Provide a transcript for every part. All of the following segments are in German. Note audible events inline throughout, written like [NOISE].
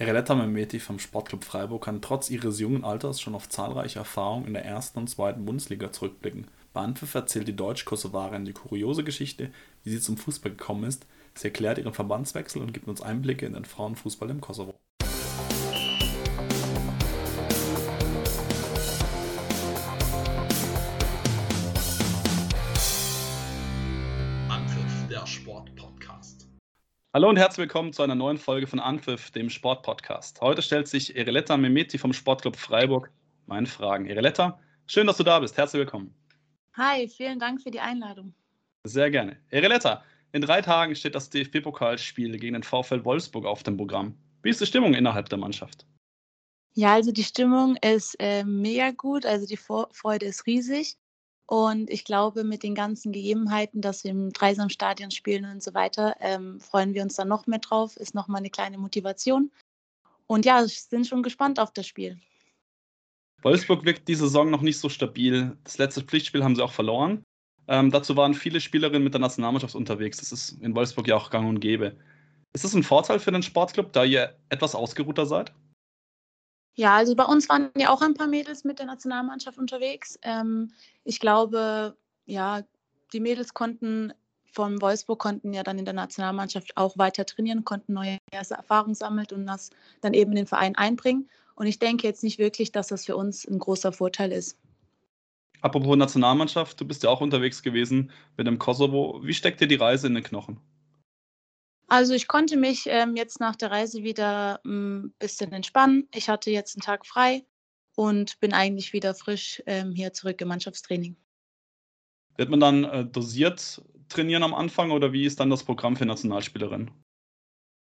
Ereletta Mehmeti vom Sportclub Freiburg kann trotz ihres jungen Alters schon auf zahlreiche Erfahrungen in der ersten und zweiten Bundesliga zurückblicken. Bei Anpfiff erzählt die Deutsch-Kosovarin die kuriose Geschichte, wie sie zum Fußball gekommen ist. Sie erklärt ihren Verbandswechsel und gibt uns Einblicke in den Frauenfußball im Kosovo. Hallo und herzlich willkommen zu einer neuen Folge von Anpfiff, dem Sportpodcast. Heute stellt sich Ereletta Mehmeti vom Sportclub Freiburg meine Fragen. Ereletta, schön, dass du da bist. Herzlich willkommen. Hi, vielen Dank für die Einladung. Sehr gerne. Ereletta, in drei Tagen steht das DFB-Pokalspiel gegen den VfL Wolfsburg auf dem Programm. Wie ist die Stimmung innerhalb der Mannschaft? Ja, also die Stimmung ist äh, mega gut, also die Vorfreude ist riesig. Und ich glaube, mit den ganzen Gegebenheiten, dass wir im Dreisamstadion spielen und so weiter, ähm, freuen wir uns dann noch mehr drauf. Ist nochmal eine kleine Motivation. Und ja, sind schon gespannt auf das Spiel. Wolfsburg wirkt diese Saison noch nicht so stabil. Das letzte Pflichtspiel haben sie auch verloren. Ähm, dazu waren viele Spielerinnen mit der Nationalmannschaft unterwegs. Das ist in Wolfsburg ja auch gang und gäbe. Ist das ein Vorteil für den Sportclub, da ihr etwas ausgeruhter seid? Ja, also bei uns waren ja auch ein paar Mädels mit der Nationalmannschaft unterwegs. Ähm, ich glaube, ja, die Mädels konnten von Wolfsburg konnten ja dann in der Nationalmannschaft auch weiter trainieren, konnten neue erste Erfahrungen sammeln und das dann eben in den Verein einbringen. Und ich denke jetzt nicht wirklich, dass das für uns ein großer Vorteil ist. Apropos Nationalmannschaft, du bist ja auch unterwegs gewesen mit dem Kosovo. Wie steckt dir die Reise in den Knochen? Also ich konnte mich ähm, jetzt nach der Reise wieder ein hm, bisschen entspannen. Ich hatte jetzt einen Tag frei und bin eigentlich wieder frisch ähm, hier zurück im Mannschaftstraining. Wird man dann äh, dosiert trainieren am Anfang oder wie ist dann das Programm für Nationalspielerinnen?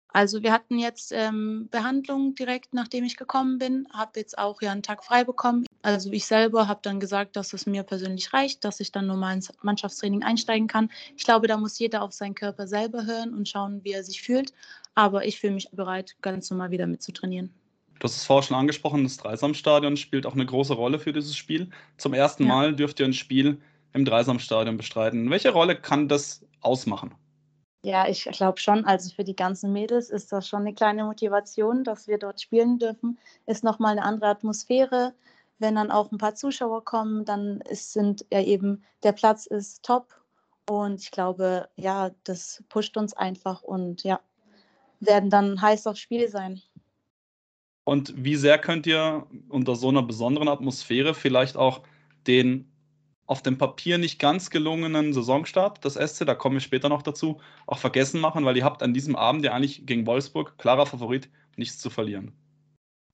Also wir hatten jetzt ähm, Behandlung direkt nachdem ich gekommen bin, habe jetzt auch ja einen Tag frei bekommen. Also ich selber habe dann gesagt, dass es mir persönlich reicht, dass ich dann normal ins Mannschaftstraining einsteigen kann. Ich glaube, da muss jeder auf seinen Körper selber hören und schauen, wie er sich fühlt. Aber ich fühle mich bereit, ganz normal wieder mitzutrainieren. Du hast es vorher schon angesprochen, das Dreisamstadion spielt auch eine große Rolle für dieses Spiel. Zum ersten ja. Mal dürft ihr ein Spiel im Dreisamstadion bestreiten. Welche Rolle kann das ausmachen? Ja, ich glaube schon. Also für die ganzen Mädels ist das schon eine kleine Motivation, dass wir dort spielen dürfen. Ist nochmal eine andere Atmosphäre. Wenn dann auch ein paar Zuschauer kommen, dann ist, sind ja eben, der Platz ist top. Und ich glaube, ja, das pusht uns einfach und ja, werden dann heiß aufs Spiel sein. Und wie sehr könnt ihr unter so einer besonderen Atmosphäre vielleicht auch den auf dem Papier nicht ganz gelungenen Saisonstart des SC, da komme ich später noch dazu, auch vergessen machen, weil ihr habt an diesem Abend ja eigentlich gegen Wolfsburg, klarer Favorit, nichts zu verlieren.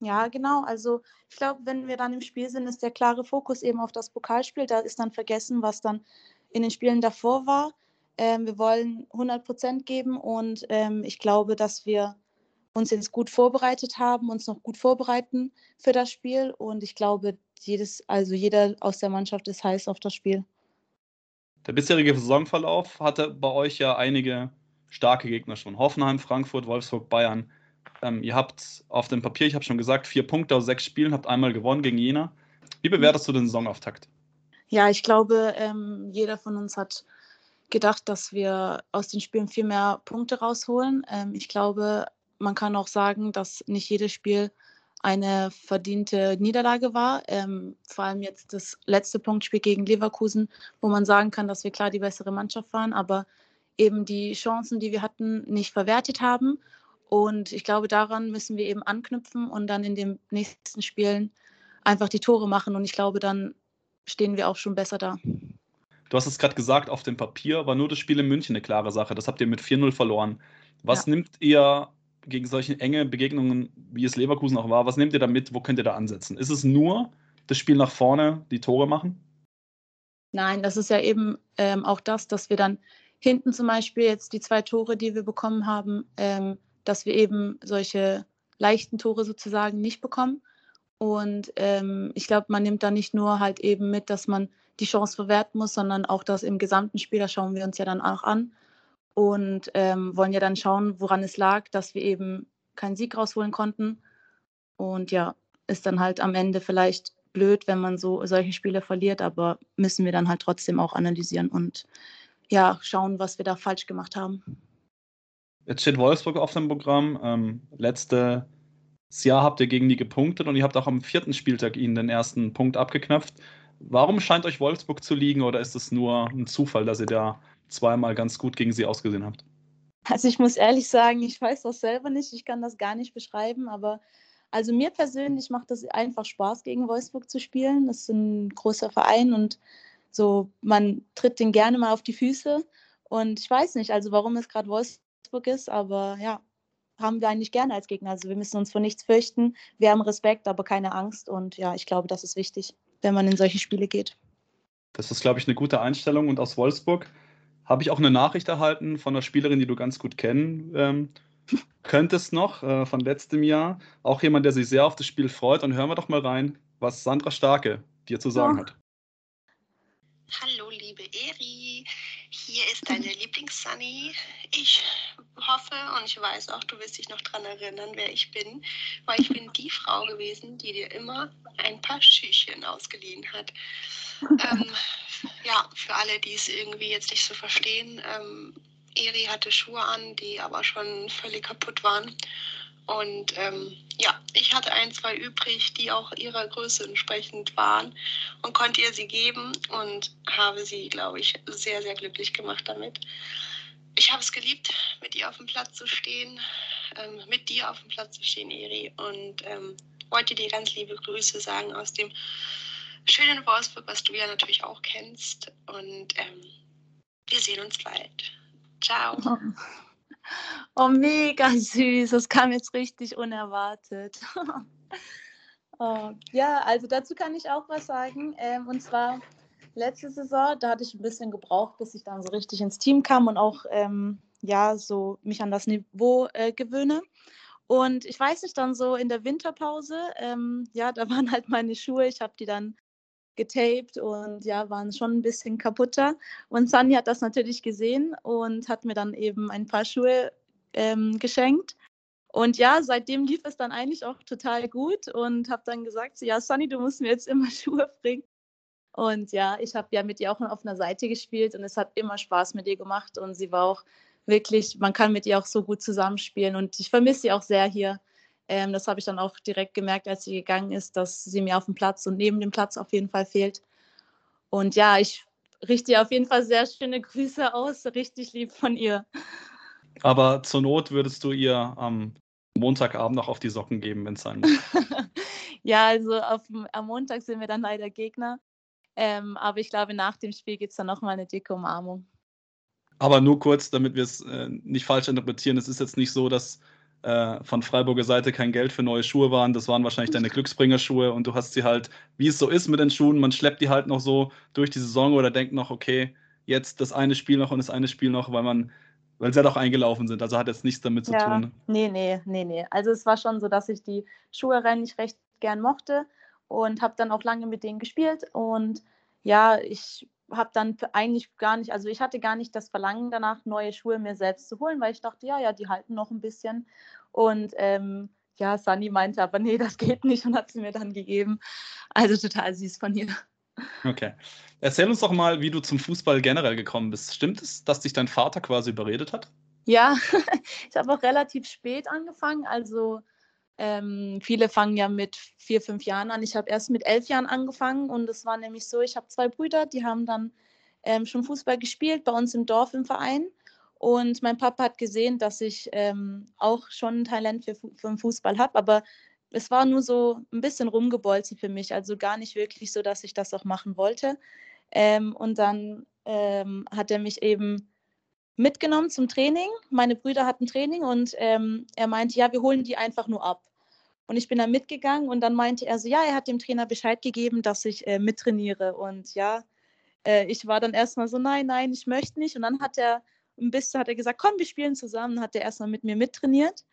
Ja, genau. Also ich glaube, wenn wir dann im Spiel sind, ist der klare Fokus eben auf das Pokalspiel. Da ist dann vergessen, was dann in den Spielen davor war. Ähm, wir wollen 100 Prozent geben und ähm, ich glaube, dass wir uns jetzt gut vorbereitet haben, uns noch gut vorbereiten für das Spiel. Und ich glaube, jedes, also jeder aus der Mannschaft ist heiß auf das Spiel. Der bisherige Saisonverlauf hatte bei euch ja einige starke Gegner schon. Hoffenheim, Frankfurt, Wolfsburg, Bayern. Ähm, ihr habt auf dem Papier, ich habe schon gesagt, vier Punkte aus sechs Spielen, habt einmal gewonnen gegen Jena. Wie bewertest du den Saisonauftakt? Ja, ich glaube, ähm, jeder von uns hat gedacht, dass wir aus den Spielen viel mehr Punkte rausholen. Ähm, ich glaube, man kann auch sagen, dass nicht jedes Spiel eine verdiente Niederlage war. Ähm, vor allem jetzt das letzte Punktspiel gegen Leverkusen, wo man sagen kann, dass wir klar die bessere Mannschaft waren, aber eben die Chancen, die wir hatten, nicht verwertet haben. Und ich glaube, daran müssen wir eben anknüpfen und dann in den nächsten Spielen einfach die Tore machen. Und ich glaube, dann stehen wir auch schon besser da. Du hast es gerade gesagt, auf dem Papier war nur das Spiel in München eine klare Sache. Das habt ihr mit 4-0 verloren. Was ja. nimmt ihr gegen solche enge Begegnungen, wie es Leverkusen auch war, was nehmt ihr da mit? Wo könnt ihr da ansetzen? Ist es nur das Spiel nach vorne, die Tore machen? Nein, das ist ja eben ähm, auch das, dass wir dann hinten zum Beispiel jetzt die zwei Tore, die wir bekommen haben, ähm, dass wir eben solche leichten Tore sozusagen nicht bekommen. Und ähm, ich glaube, man nimmt da nicht nur halt eben mit, dass man die Chance verwerten muss, sondern auch das im gesamten Spiel, das schauen wir uns ja dann auch an und ähm, wollen ja dann schauen, woran es lag, dass wir eben keinen Sieg rausholen konnten. Und ja, ist dann halt am Ende vielleicht blöd, wenn man so solche Spiele verliert, aber müssen wir dann halt trotzdem auch analysieren und ja, schauen, was wir da falsch gemacht haben. Jetzt steht Wolfsburg auf dem Programm. Ähm, letzte Jahr habt ihr gegen die gepunktet und ihr habt auch am vierten Spieltag ihnen den ersten Punkt abgeknöpft. Warum scheint euch Wolfsburg zu liegen oder ist es nur ein Zufall, dass ihr da zweimal ganz gut gegen sie ausgesehen habt? Also ich muss ehrlich sagen, ich weiß das selber nicht, ich kann das gar nicht beschreiben, aber also mir persönlich macht es einfach Spaß, gegen Wolfsburg zu spielen. Das ist ein großer Verein und so, man tritt den gerne mal auf die Füße. Und ich weiß nicht, also warum es gerade Wolfsburg ist, aber ja, haben wir eigentlich gerne als Gegner. Also wir müssen uns vor nichts fürchten. Wir haben Respekt, aber keine Angst. Und ja, ich glaube, das ist wichtig, wenn man in solche Spiele geht. Das ist, glaube ich, eine gute Einstellung. Und aus Wolfsburg habe ich auch eine Nachricht erhalten von einer Spielerin, die du ganz gut kennen ähm, [LAUGHS] könntest noch, äh, von letztem Jahr. Auch jemand, der sich sehr auf das Spiel freut. Und hören wir doch mal rein, was Sandra Starke dir zu sagen ja. hat. Hallo, liebe Eri. Hier ist deine [LAUGHS] Lieblings-Sunny. Ich hoffe und ich weiß auch, du wirst dich noch daran erinnern, wer ich bin, weil ich bin die Frau gewesen, die dir immer ein paar Schüchchen ausgeliehen hat. [LAUGHS] ähm, ja, für alle, die es irgendwie jetzt nicht so verstehen, ähm, Eri hatte Schuhe an, die aber schon völlig kaputt waren. Und ähm, ja, ich hatte ein, zwei übrig, die auch ihrer Größe entsprechend waren und konnte ihr sie geben und habe sie, glaube ich, sehr, sehr glücklich gemacht damit. Ich habe es geliebt, mit ihr auf dem Platz zu stehen, ähm, mit dir auf dem Platz zu stehen, Eri. Und ähm, wollte dir ganz liebe Grüße sagen aus dem schönen Wolfsburg, was du ja natürlich auch kennst. Und ähm, wir sehen uns bald. Ciao. Oh. oh, mega süß. Das kam jetzt richtig unerwartet. [LAUGHS] oh, ja, also dazu kann ich auch was sagen. Ähm, und zwar letzte Saison, da hatte ich ein bisschen gebraucht, bis ich dann so richtig ins Team kam und auch ähm, ja, so mich an das Niveau äh, gewöhne. Und ich weiß nicht, dann so in der Winterpause, ähm, ja, da [LAUGHS] waren halt meine Schuhe, ich habe die dann getaped und ja, waren schon ein bisschen kaputter. Und Sunny hat das natürlich gesehen und hat mir dann eben ein paar Schuhe ähm, geschenkt. Und ja, seitdem lief es dann eigentlich auch total gut und habe dann gesagt, ja, Sunny, du musst mir jetzt immer [LAUGHS] Schuhe bringen. Und ja, ich habe ja mit ihr auch auf einer Seite gespielt und es hat immer Spaß mit ihr gemacht und sie war auch wirklich, man kann mit ihr auch so gut zusammenspielen und ich vermisse sie auch sehr hier ähm, das habe ich dann auch direkt gemerkt, als sie gegangen ist, dass sie mir auf dem Platz und neben dem Platz auf jeden Fall fehlt. Und ja, ich richte ihr auf jeden Fall sehr schöne [LAUGHS] Grüße aus, richtig lieb von ihr. Aber zur Not würdest du ihr am Montagabend noch auf die Socken geben, wenn es sein muss. [LAUGHS] ja, also auf, am Montag sind wir dann leider Gegner. Ähm, aber ich glaube, nach dem Spiel gibt es dann nochmal eine dicke Umarmung. Aber nur kurz, damit wir es äh, nicht falsch interpretieren. Es ist jetzt nicht so, dass äh, von Freiburger Seite kein Geld für neue Schuhe waren. Das waren wahrscheinlich deine Glücksbringer-Schuhe und du hast sie halt, wie es so ist mit den Schuhen, man schleppt die halt noch so durch die Saison oder denkt noch, okay, jetzt das eine Spiel noch und das eine Spiel noch, weil man, weil sie halt auch eingelaufen sind. Also hat jetzt nichts damit zu ja, tun. Nee, nee, nee, nee. Also es war schon so, dass ich die Schuhe eigentlich recht gern mochte und habe dann auch lange mit denen gespielt und ja, ich habe dann eigentlich gar nicht, also ich hatte gar nicht das Verlangen danach, neue Schuhe mir selbst zu holen, weil ich dachte, ja, ja, die halten noch ein bisschen. Und ähm, ja, Sunny meinte aber, nee, das geht nicht und hat sie mir dann gegeben. Also total süß von ihr. Okay. Erzähl uns doch mal, wie du zum Fußball generell gekommen bist. Stimmt es, dass dich dein Vater quasi überredet hat? Ja, [LAUGHS] ich habe auch relativ spät angefangen. Also ähm, viele fangen ja mit vier, fünf Jahren an. Ich habe erst mit elf Jahren angefangen und es war nämlich so, ich habe zwei Brüder, die haben dann ähm, schon Fußball gespielt bei uns im Dorf im Verein. Und mein Papa hat gesehen, dass ich ähm, auch schon ein Talent für, für den Fußball habe, aber es war nur so ein bisschen rumgebolzen für mich, also gar nicht wirklich so, dass ich das auch machen wollte. Ähm, und dann ähm, hat er mich eben mitgenommen zum Training. Meine Brüder hatten Training und ähm, er meinte, ja, wir holen die einfach nur ab. Und ich bin dann mitgegangen und dann meinte er so, ja, er hat dem Trainer Bescheid gegeben, dass ich äh, mittrainiere. Und ja, äh, ich war dann erstmal so, nein, nein, ich möchte nicht. Und dann hat er ein bisschen, hat er gesagt, komm, wir spielen zusammen. Hat er erstmal mit mir mittrainiert.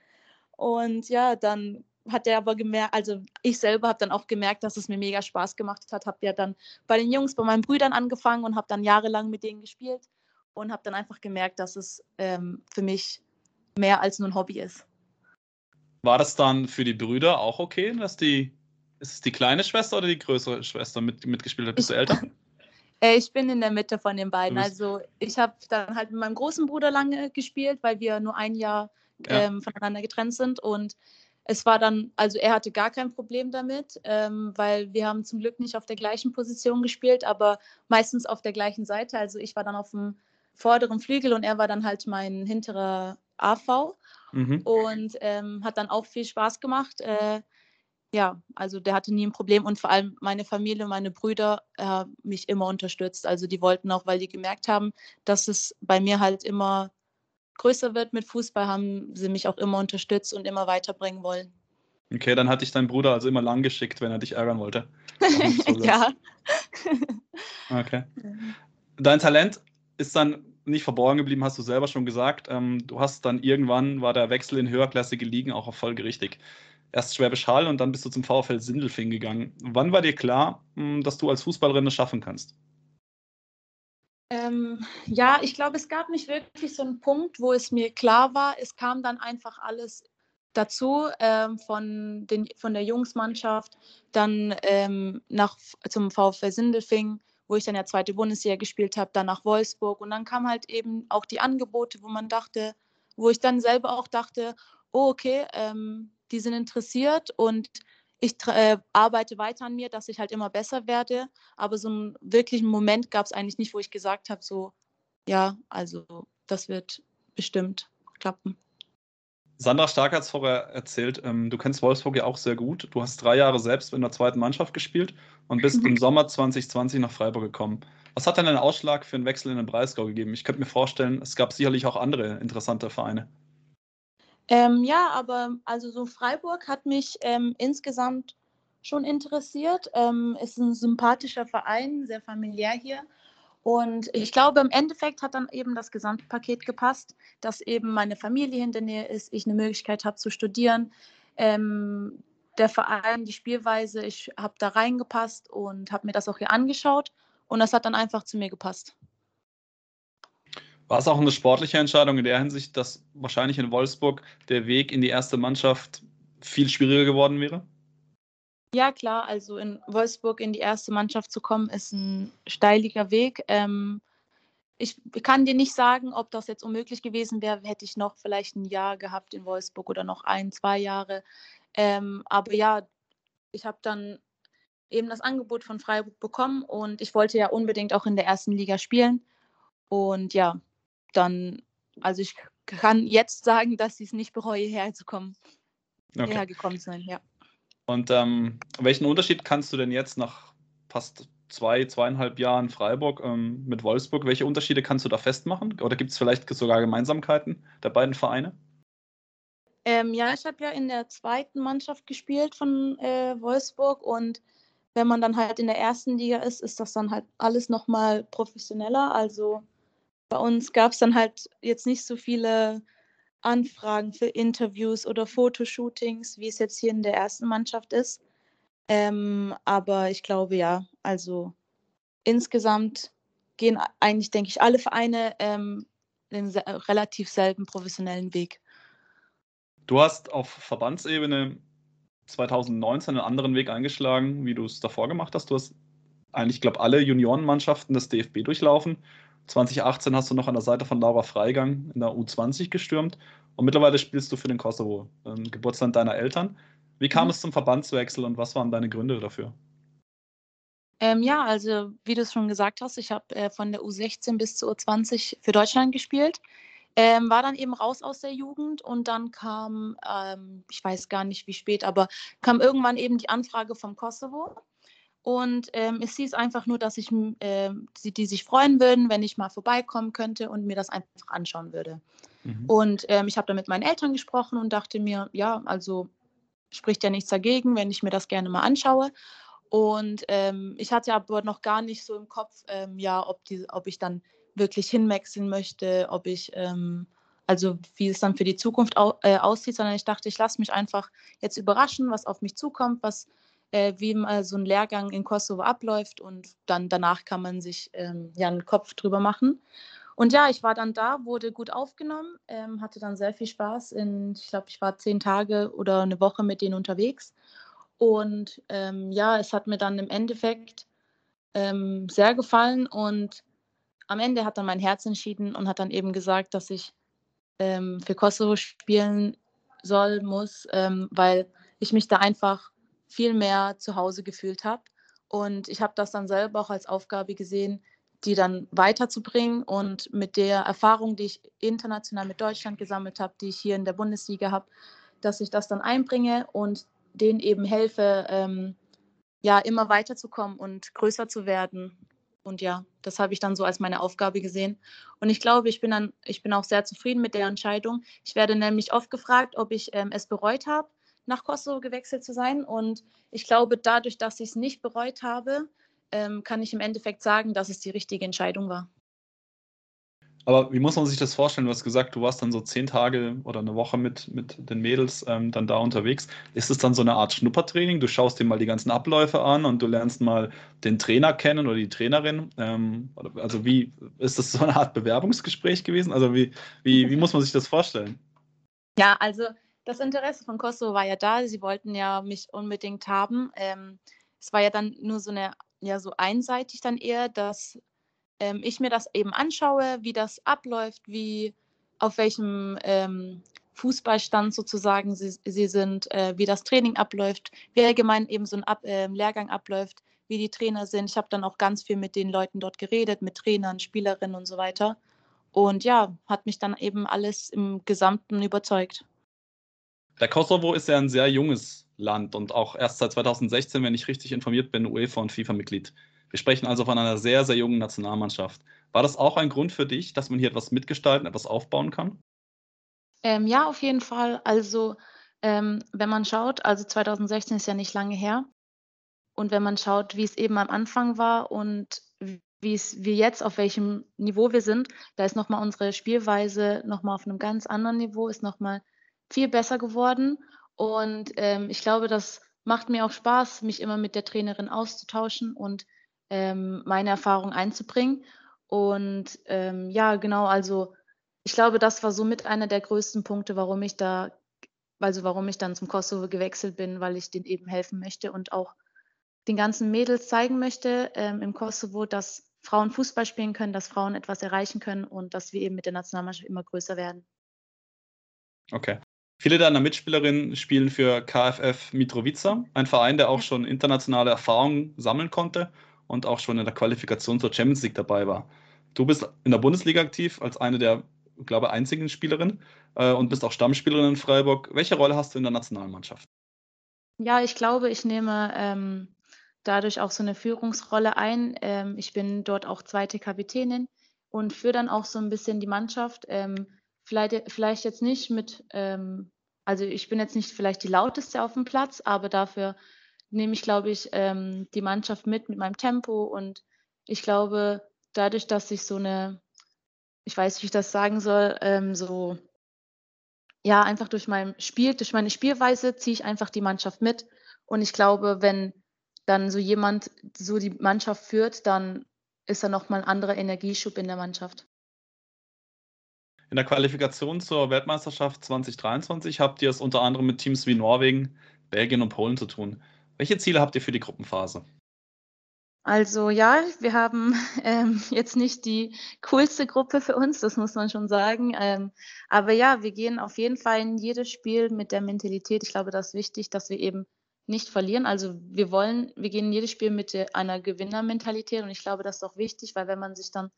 Und ja, dann hat er aber gemerkt, also ich selber habe dann auch gemerkt, dass es mir mega Spaß gemacht hat. Habe ja dann bei den Jungs, bei meinen Brüdern angefangen und habe dann jahrelang mit denen gespielt und habe dann einfach gemerkt, dass es ähm, für mich mehr als nur ein Hobby ist. War das dann für die Brüder auch okay, dass die, ist es die kleine Schwester oder die größere Schwester mit, mitgespielt hat? Bist du älter? [LAUGHS] Äh, ich bin in der Mitte von den beiden. Also ich habe dann halt mit meinem großen Bruder lange gespielt, weil wir nur ein Jahr ja. ähm, voneinander getrennt sind. Und es war dann, also er hatte gar kein Problem damit, ähm, weil wir haben zum Glück nicht auf der gleichen Position gespielt, aber meistens auf der gleichen Seite. Also ich war dann auf dem vorderen Flügel und er war dann halt mein hinterer AV mhm. und ähm, hat dann auch viel Spaß gemacht. Äh, ja, also der hatte nie ein Problem und vor allem meine Familie, meine Brüder äh, mich immer unterstützt. Also die wollten auch, weil die gemerkt haben, dass es bei mir halt immer größer wird mit Fußball, haben sie mich auch immer unterstützt und immer weiterbringen wollen. Okay, dann hat dich dein Bruder also immer lang geschickt, wenn er dich ärgern wollte. [LAUGHS] ja. okay. [LAUGHS] Dein Talent ist dann nicht verborgen geblieben, hast du selber schon gesagt. Ähm, du hast dann irgendwann, war der Wechsel in höherklassige Ligen auch erfolgerichtig. Erst Schwäbisch Hall und dann bist du zum VfL Sindelfing gegangen. Wann war dir klar, hm, dass du als Fußballerin es schaffen kannst? Ähm, ja, ich glaube, es gab nicht wirklich so einen Punkt, wo es mir klar war. Es kam dann einfach alles dazu ähm, von, den, von der Jungsmannschaft, dann ähm, nach, zum VfL Sindelfing, wo ich dann ja zweite Bundesliga gespielt habe, dann nach Wolfsburg und dann kam halt eben auch die Angebote, wo man dachte, wo ich dann selber auch dachte, oh okay, ähm, die sind interessiert und ich äh, arbeite weiter an mir, dass ich halt immer besser werde. Aber so einen wirklichen Moment gab es eigentlich nicht, wo ich gesagt habe, so, ja, also das wird bestimmt klappen. Sandra Stark hat es vorher erzählt, ähm, du kennst Wolfsburg ja auch sehr gut. Du hast drei Jahre selbst in der zweiten Mannschaft gespielt und bist im [LAUGHS] Sommer 2020 nach Freiburg gekommen. Was hat denn einen Ausschlag für einen Wechsel in den Breisgau gegeben? Ich könnte mir vorstellen, es gab sicherlich auch andere interessante Vereine. Ähm, ja, aber also so Freiburg hat mich ähm, insgesamt schon interessiert. Ähm, ist ein sympathischer Verein, sehr familiär hier. Und ich glaube, im Endeffekt hat dann eben das Gesamtpaket gepasst, dass eben meine Familie in der Nähe ist, ich eine Möglichkeit habe zu studieren. Ähm, der Verein, die Spielweise, ich habe da reingepasst und habe mir das auch hier angeschaut. Und das hat dann einfach zu mir gepasst. War es auch eine sportliche Entscheidung in der Hinsicht, dass wahrscheinlich in Wolfsburg der Weg in die erste Mannschaft viel schwieriger geworden wäre? Ja, klar. Also in Wolfsburg in die erste Mannschaft zu kommen, ist ein steiliger Weg. Ähm, ich kann dir nicht sagen, ob das jetzt unmöglich gewesen wäre, hätte ich noch vielleicht ein Jahr gehabt in Wolfsburg oder noch ein, zwei Jahre. Ähm, aber ja, ich habe dann eben das Angebot von Freiburg bekommen und ich wollte ja unbedingt auch in der ersten Liga spielen. Und ja, dann, also ich kann jetzt sagen, dass ich es nicht bereue, herzukommen. Okay. Hergekommen sein, ja. Und ähm, welchen Unterschied kannst du denn jetzt nach fast zwei, zweieinhalb Jahren Freiburg ähm, mit Wolfsburg, welche Unterschiede kannst du da festmachen? Oder gibt es vielleicht sogar Gemeinsamkeiten der beiden Vereine? Ähm, ja, ich habe ja in der zweiten Mannschaft gespielt von äh, Wolfsburg und wenn man dann halt in der ersten Liga ist, ist das dann halt alles nochmal professioneller. Also bei uns gab es dann halt jetzt nicht so viele Anfragen für Interviews oder Fotoshootings, wie es jetzt hier in der ersten Mannschaft ist. Ähm, aber ich glaube ja, also insgesamt gehen eigentlich, denke ich, alle Vereine ähm, den se relativ selben professionellen Weg. Du hast auf Verbandsebene 2019 einen anderen Weg eingeschlagen, wie du es davor gemacht hast. Du hast eigentlich, glaube alle Juniorenmannschaften des DFB durchlaufen 2018 hast du noch an der Seite von Laura Freigang in der U20 gestürmt und mittlerweile spielst du für den Kosovo, ähm, Geburtsland deiner Eltern. Wie kam mhm. es zum Verbandswechsel und was waren deine Gründe dafür? Ähm, ja, also wie du es schon gesagt hast, ich habe äh, von der U16 bis zur U20 für Deutschland gespielt. Ähm, war dann eben raus aus der Jugend und dann kam, ähm, ich weiß gar nicht wie spät, aber kam irgendwann eben die Anfrage vom Kosovo. Und ähm, es hieß einfach nur, dass ich, äh, sie, die sich freuen würden, wenn ich mal vorbeikommen könnte und mir das einfach anschauen würde. Mhm. Und ähm, ich habe da mit meinen Eltern gesprochen und dachte mir, ja, also spricht ja nichts dagegen, wenn ich mir das gerne mal anschaue. Und ähm, ich hatte aber noch gar nicht so im Kopf, ähm, ja, ob, die, ob ich dann wirklich hinwechseln möchte, ob ich, ähm, also wie es dann für die Zukunft au äh, aussieht, sondern ich dachte, ich lasse mich einfach jetzt überraschen, was auf mich zukommt, was äh, wie mal so ein Lehrgang in Kosovo abläuft und dann danach kann man sich ähm, ja einen Kopf drüber machen. Und ja, ich war dann da, wurde gut aufgenommen, ähm, hatte dann sehr viel Spaß. In, ich glaube, ich war zehn Tage oder eine Woche mit denen unterwegs. Und ähm, ja, es hat mir dann im Endeffekt ähm, sehr gefallen. Und am Ende hat dann mein Herz entschieden und hat dann eben gesagt, dass ich ähm, für Kosovo spielen soll, muss, ähm, weil ich mich da einfach viel mehr zu Hause gefühlt habe. Und ich habe das dann selber auch als Aufgabe gesehen, die dann weiterzubringen und mit der Erfahrung, die ich international mit Deutschland gesammelt habe, die ich hier in der Bundesliga habe, dass ich das dann einbringe und denen eben helfe, ähm, ja, immer weiterzukommen und größer zu werden. Und ja, das habe ich dann so als meine Aufgabe gesehen. Und ich glaube, ich bin dann, ich bin auch sehr zufrieden mit der Entscheidung. Ich werde nämlich oft gefragt, ob ich ähm, es bereut habe, nach Kosovo gewechselt zu sein. Und ich glaube, dadurch, dass ich es nicht bereut habe, ähm, kann ich im Endeffekt sagen, dass es die richtige Entscheidung war. Aber wie muss man sich das vorstellen? Du hast gesagt, du warst dann so zehn Tage oder eine Woche mit, mit den Mädels ähm, dann da unterwegs. Ist es dann so eine Art Schnuppertraining? Du schaust dir mal die ganzen Abläufe an und du lernst mal den Trainer kennen oder die Trainerin. Ähm, also wie ist das so eine Art Bewerbungsgespräch gewesen? Also wie, wie, wie muss man sich das vorstellen? Ja, also das Interesse von Kosovo war ja da. Sie wollten ja mich unbedingt haben. Ähm, es war ja dann nur so eine, ja, so einseitig dann eher, dass ähm, ich mir das eben anschaue, wie das abläuft, wie auf welchem ähm, Fußballstand sozusagen sie, sie sind, äh, wie das Training abläuft, wie allgemein eben so ein Ab äh, Lehrgang abläuft, wie die Trainer sind. Ich habe dann auch ganz viel mit den Leuten dort geredet, mit Trainern, Spielerinnen und so weiter. Und ja, hat mich dann eben alles im Gesamten überzeugt. Der Kosovo ist ja ein sehr junges Land und auch erst seit 2016, wenn ich richtig informiert bin, UEFA und FIFA-Mitglied. Wir sprechen also von einer sehr, sehr jungen Nationalmannschaft. War das auch ein Grund für dich, dass man hier etwas mitgestalten, etwas aufbauen kann? Ähm, ja, auf jeden Fall. Also, ähm, wenn man schaut, also 2016 ist ja nicht lange her. Und wenn man schaut, wie es eben am Anfang war und wie es wir jetzt, auf welchem Niveau wir sind, da ist nochmal unsere Spielweise nochmal auf einem ganz anderen Niveau, ist nochmal viel besser geworden. Und ähm, ich glaube, das macht mir auch Spaß, mich immer mit der Trainerin auszutauschen und ähm, meine Erfahrung einzubringen. Und ähm, ja, genau, also ich glaube, das war somit einer der größten Punkte, warum ich da, also warum ich dann zum Kosovo gewechselt bin, weil ich denen eben helfen möchte und auch den ganzen Mädels zeigen möchte ähm, im Kosovo, dass Frauen Fußball spielen können, dass Frauen etwas erreichen können und dass wir eben mit der Nationalmannschaft immer größer werden. Okay. Viele deiner Mitspielerinnen spielen für KFF Mitrovica, ein Verein, der auch schon internationale Erfahrungen sammeln konnte und auch schon in der Qualifikation zur Champions League dabei war. Du bist in der Bundesliga aktiv als eine der, ich glaube, einzigen Spielerinnen äh, und bist auch Stammspielerin in Freiburg. Welche Rolle hast du in der Nationalmannschaft? Ja, ich glaube, ich nehme ähm, dadurch auch so eine Führungsrolle ein. Ähm, ich bin dort auch zweite Kapitänin und führe dann auch so ein bisschen die Mannschaft. Ähm, vielleicht, vielleicht jetzt nicht mit, ähm, also ich bin jetzt nicht vielleicht die lauteste auf dem Platz, aber dafür nehme ich, glaube ich, ähm, die Mannschaft mit mit meinem Tempo und ich glaube, dadurch, dass ich so eine, ich weiß nicht, wie ich das sagen soll, ähm, so, ja, einfach durch mein Spiel, durch meine Spielweise ziehe ich einfach die Mannschaft mit und ich glaube, wenn dann so jemand so die Mannschaft führt, dann ist da nochmal ein anderer Energieschub in der Mannschaft. In der Qualifikation zur Weltmeisterschaft 2023 habt ihr es unter anderem mit Teams wie Norwegen, Belgien und Polen zu tun. Welche Ziele habt ihr für die Gruppenphase? Also ja, wir haben [LAUGHS] ähm, jetzt nicht die coolste Gruppe für uns, das muss man schon sagen. Ähm, aber ja, wir gehen auf jeden Fall in jedes Spiel mit der Mentalität. Ich glaube, das ist wichtig, dass wir eben nicht verlieren. Also wir wollen, wir gehen in jedes Spiel mit einer Gewinnermentalität und ich glaube, das ist auch wichtig, weil wenn man sich dann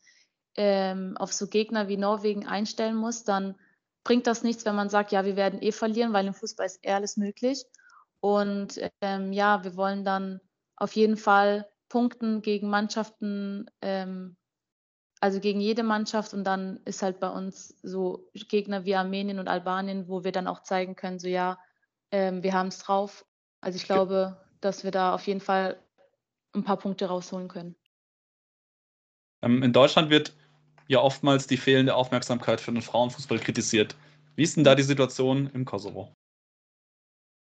ähm, auf so Gegner wie Norwegen einstellen muss, dann bringt das nichts, wenn man sagt, ja, wir werden eh verlieren, weil im Fußball ist eher alles möglich. Und ähm, ja, wir wollen dann auf jeden Fall punkten gegen Mannschaften, ähm, also gegen jede Mannschaft. Und dann ist halt bei uns so Gegner wie Armenien und Albanien, wo wir dann auch zeigen können, so ja, ähm, wir haben es drauf. Also ich glaube, dass wir da auf jeden Fall ein paar Punkte rausholen können. Ähm, in Deutschland wird ja oftmals die fehlende Aufmerksamkeit für den Frauenfußball kritisiert. Wie ist denn da die Situation im Kosovo?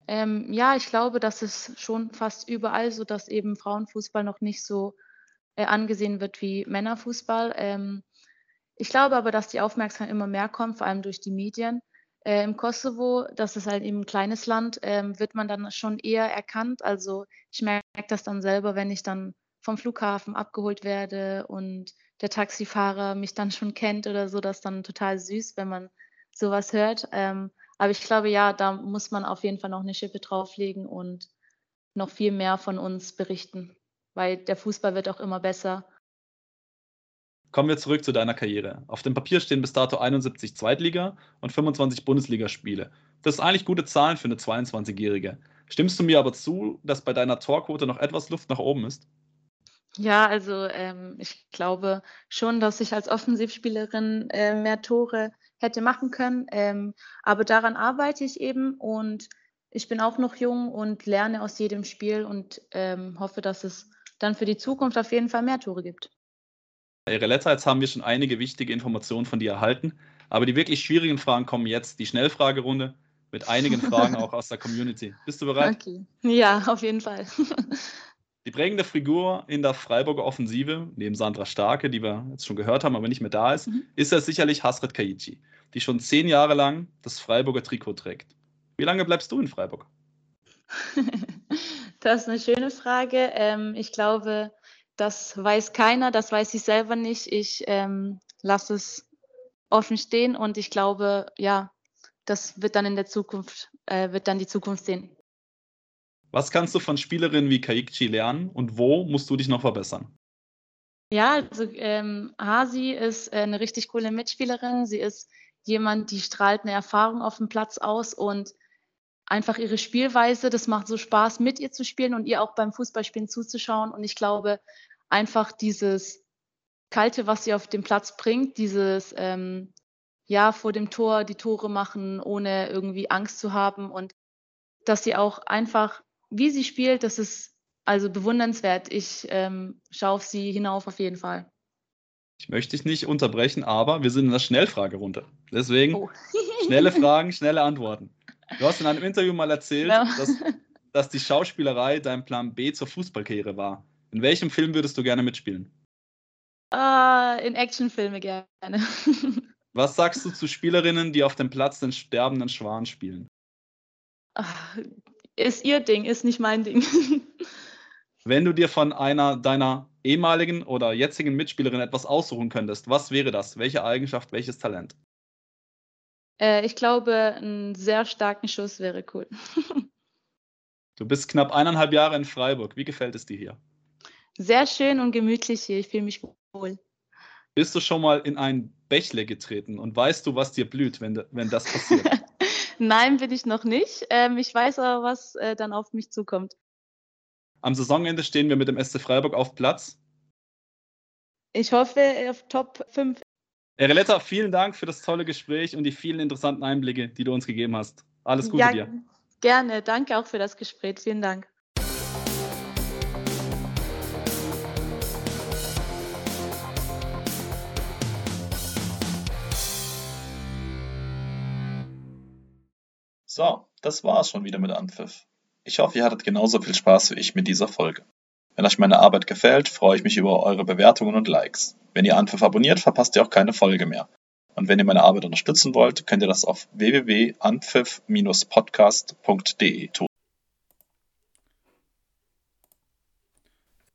Ähm, ja, ich glaube, das ist schon fast überall so, dass eben Frauenfußball noch nicht so äh, angesehen wird wie Männerfußball. Ähm, ich glaube aber, dass die Aufmerksamkeit immer mehr kommt, vor allem durch die Medien. Äh, Im Kosovo, das ist halt eben ein kleines Land, ähm, wird man dann schon eher erkannt. Also ich merke das dann selber, wenn ich dann vom Flughafen abgeholt werde und der Taxifahrer mich dann schon kennt oder so, das ist dann total süß, wenn man sowas hört. Ähm, Aber ich glaube, ja, da muss man auf jeden Fall noch eine Schippe drauflegen und noch viel mehr von uns berichten, weil der Fußball wird auch immer besser. Kommen wir zurück zu deiner Karriere. Auf dem Papier stehen bis dato 71 Zweitliga- und 25 Bundesligaspiele. Das sind eigentlich gute Zahlen für eine 22-Jährige. Stimmst du mir aber zu, dass bei deiner Torquote noch etwas Luft nach oben ist? Ja, also ähm, ich glaube schon, dass ich als Offensivspielerin äh, mehr Tore hätte machen können. Ähm, aber daran arbeite ich eben und ich bin auch noch jung und lerne aus jedem Spiel und ähm, hoffe, dass es dann für die Zukunft auf jeden Fall mehr Tore gibt. Ireletta, jetzt haben wir schon einige wichtige Informationen von dir erhalten, aber die wirklich schwierigen Fragen kommen jetzt, die Schnellfragerunde mit einigen Fragen [LAUGHS] auch aus der Community. Bist du bereit? Okay. Ja, auf jeden Fall. [LAUGHS] Die prägende Figur in der Freiburger Offensive, neben Sandra Starke, die wir jetzt schon gehört haben, aber nicht mehr da ist, mhm. ist ja sicherlich Hasret Kaichi, die schon zehn Jahre lang das Freiburger Trikot trägt. Wie lange bleibst du in Freiburg? [LAUGHS] das ist eine schöne Frage. Ähm, ich glaube, das weiß keiner, das weiß ich selber nicht. Ich ähm, lasse es offen stehen und ich glaube, ja, das wird dann in der Zukunft, äh, wird dann die Zukunft sehen. Was kannst du von Spielerinnen wie Kaikchi lernen und wo musst du dich noch verbessern? Ja, also ähm, Hasi ist äh, eine richtig coole Mitspielerin. Sie ist jemand, die strahlt eine Erfahrung auf dem Platz aus und einfach ihre Spielweise. Das macht so Spaß, mit ihr zu spielen und ihr auch beim Fußballspielen zuzuschauen. Und ich glaube, einfach dieses Kalte, was sie auf dem Platz bringt, dieses ähm, ja vor dem Tor die Tore machen, ohne irgendwie Angst zu haben und dass sie auch einfach wie sie spielt, das ist also bewundernswert. Ich ähm, schaue auf sie hinauf auf jeden Fall. Ich möchte dich nicht unterbrechen, aber wir sind in der Schnellfragerunde. Deswegen oh. [LAUGHS] schnelle Fragen, schnelle Antworten. Du hast in einem Interview mal erzählt, ja. dass, dass die Schauspielerei dein Plan B zur Fußballkarriere war. In welchem Film würdest du gerne mitspielen? Uh, in Actionfilme gerne. [LAUGHS] Was sagst du zu Spielerinnen, die auf dem Platz den sterbenden Schwan spielen? Ach, ist ihr Ding, ist nicht mein Ding. [LAUGHS] Wenn du dir von einer deiner ehemaligen oder jetzigen Mitspielerin etwas aussuchen könntest, was wäre das? Welche Eigenschaft, welches Talent? Äh, ich glaube, einen sehr starken Schuss wäre cool. [LAUGHS] du bist knapp eineinhalb Jahre in Freiburg. Wie gefällt es dir hier? Sehr schön und gemütlich hier. Ich fühle mich wohl. Bist du schon mal in ein Bächle getreten und weißt du, was dir blüht, wenn, wenn das passiert? [LAUGHS] Nein, bin ich noch nicht. Ähm, ich weiß aber, was äh, dann auf mich zukommt. Am Saisonende stehen wir mit dem SC Freiburg auf Platz. Ich hoffe auf Top 5. Ereletta, vielen Dank für das tolle Gespräch und die vielen interessanten Einblicke, die du uns gegeben hast. Alles Gute ja, dir. Gerne, danke auch für das Gespräch. Vielen Dank. So, das war's schon wieder mit Anpfiff. Ich hoffe, ihr hattet genauso viel Spaß wie ich mit dieser Folge. Wenn euch meine Arbeit gefällt, freue ich mich über eure Bewertungen und Likes. Wenn ihr Anpfiff abonniert, verpasst ihr auch keine Folge mehr. Und wenn ihr meine Arbeit unterstützen wollt, könnt ihr das auf www.anpfiff-podcast.de tun.